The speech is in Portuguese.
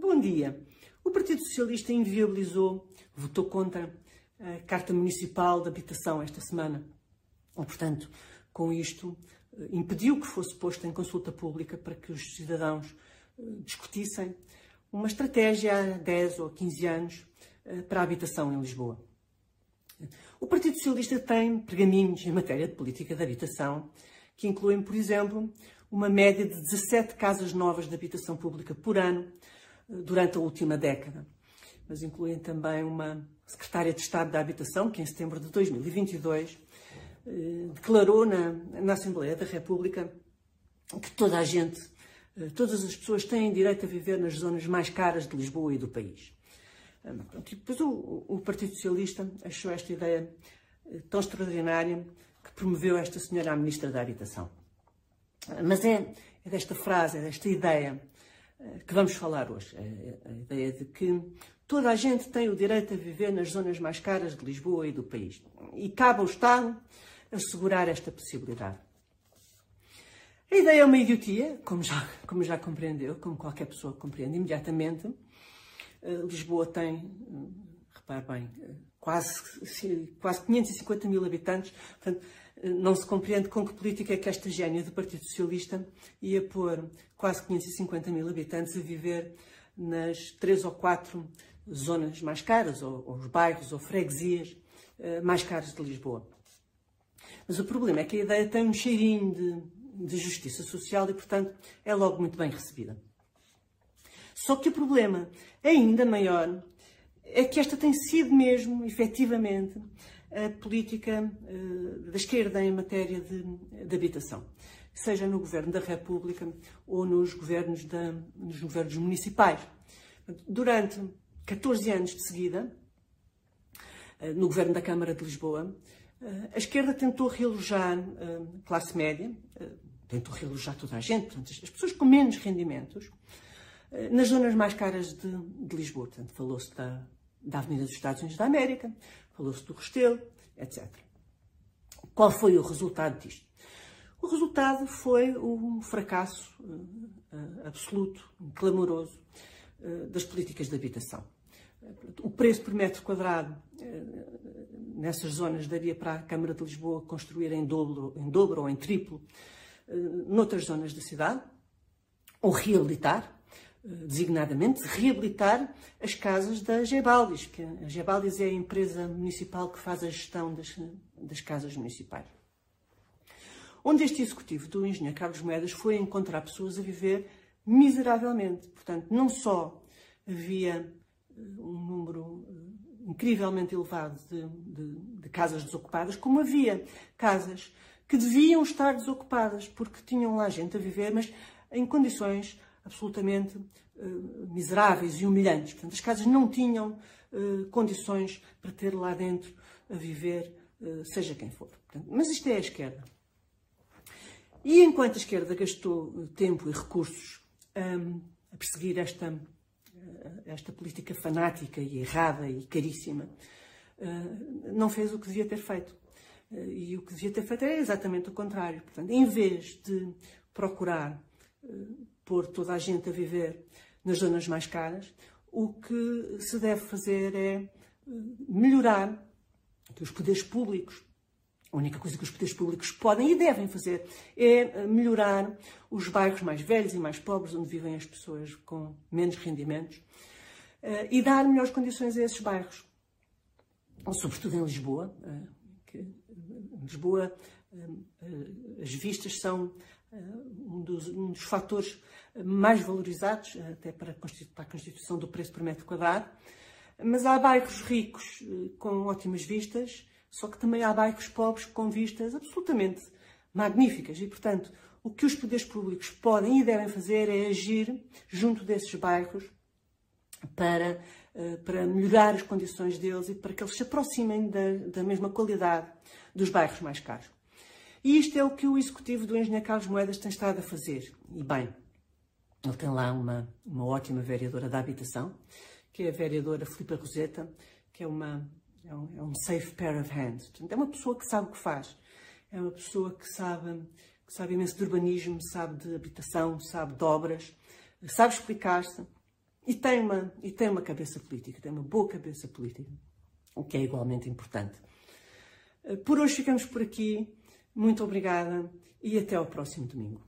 Bom dia. O Partido Socialista inviabilizou, votou contra a Carta Municipal de Habitação esta semana. E, portanto, com isto, eh, impediu que fosse posto em consulta pública para que os cidadãos eh, discutissem uma estratégia há 10 ou 15 anos eh, para a habitação em Lisboa. O Partido Socialista tem pergaminhos em matéria de política de habitação que incluem, por exemplo, uma média de 17 casas novas de habitação pública por ano durante a última década. Mas incluem também uma secretária de Estado da Habitação, que em setembro de 2022 eh, declarou na, na Assembleia da República que toda a gente, eh, todas as pessoas têm direito a viver nas zonas mais caras de Lisboa e do país. E depois o, o Partido Socialista achou esta ideia tão extraordinária que promoveu esta senhora a Ministra da Habitação. Mas é, é desta frase, é desta ideia eh, que vamos falar hoje. É a ideia de que toda a gente tem o direito a viver nas zonas mais caras de Lisboa e do país. E cabe ao Estado assegurar esta possibilidade. A ideia é uma idiotia, como já, como já compreendeu, como qualquer pessoa compreende imediatamente. Eh, Lisboa tem, eh, repare bem, quase, quase 550 mil habitantes, portanto, não se compreende com que política é que esta gênia do Partido Socialista ia pôr quase 550 mil habitantes a viver nas três ou quatro zonas mais caras, ou, ou os bairros ou freguesias uh, mais caras de Lisboa. Mas o problema é que a ideia tem um cheirinho de, de justiça social e, portanto, é logo muito bem recebida. Só que o problema ainda maior é que esta tem sido mesmo, efetivamente, a política uh, da esquerda em matéria de, de, habitação, seja no governo da República ou nos governos, da, nos governos municipais. Durante 14 anos de seguida, uh, no governo da Câmara de Lisboa, uh, a esquerda tentou realojar a classe média, tentou realojar toda a gente, portanto, as pessoas com menos rendimentos, nas zonas mais caras de, de Lisboa. Portanto, falou-se da, da Avenida dos Estados Unidos da América, falou-se do Restelo, etc. Qual foi o resultado disto? O resultado foi um fracasso uh, absoluto, clamoroso, uh, das políticas de habitação. O preço por metro quadrado nessas zonas daria para a Câmara de Lisboa construir em dobro, em dobro ou em triplo noutras zonas da cidade, ou reabilitar, designadamente, reabilitar as casas da Gebaldis, que a Gebaldis é a empresa municipal que faz a gestão das, das casas municipais. Onde este executivo do engenheiro Carlos Moedas foi encontrar pessoas a viver miseravelmente. Portanto, não só havia eh, um número eh, incrivelmente elevado de, de, de casas desocupadas, como havia casas que deviam estar desocupadas, porque tinham lá gente a viver, mas em condições absolutamente uh, miseráveis e humilhantes. Portanto, as casas não tinham uh, condições para ter lá dentro a viver, uh, seja quem for. Portanto, mas isto é a esquerda. E enquanto a esquerda gastou tempo e recursos um, a perseguir esta, esta política fanática e errada e caríssima, não fez o que devia ter feito. E o que devia ter feito é exatamente o contrário. Portanto, em vez de procurar pôr toda a gente a viver nas zonas mais caras, o que se deve fazer é eh, melhorar os poderes públicos, a única coisa que os poderes públicos podem e devem fazer é eh, melhorar os bairros mais velhos e mais pobres, onde vivem as pessoas com menos rendimentos, eh, e dar melhores condições a esses bairros. Sobretudo em Lisboa, que em Lisboa as vistas são um dos, um dos fatores mais valorizados, até para a constituição do preço por metro quadrado. Mas há bairros ricos eh, com ótimas vistas, só que também há bairros pobres com vistas absolutamente magníficas. E, portanto, o que os poderes públicos podem e devem fazer é agir junto desses bairros para, eh, para melhorar as condições deles e para que eles se aproximem da, da mesma qualidade dos bairros mais caros. E isto é o que o executivo do engenheiro Carlos Moedas tem estado a fazer. E bem, ele tem lá uma, uma ótima vereadora da habitação, que é a vereadora Filipa Roseta, que é, uma, é, um, é um safe pair of hands. É uma pessoa que sabe o que faz. É uma pessoa que sabe, que sabe imenso de urbanismo, sabe de habitação, sabe de obras, sabe explicar-se e tem uma, e tem uma cabeça política, tem uma boa cabeça política, o que é igualmente importante. Por hoje ficamos por aqui. Muito obrigada e até ao próximo domingo.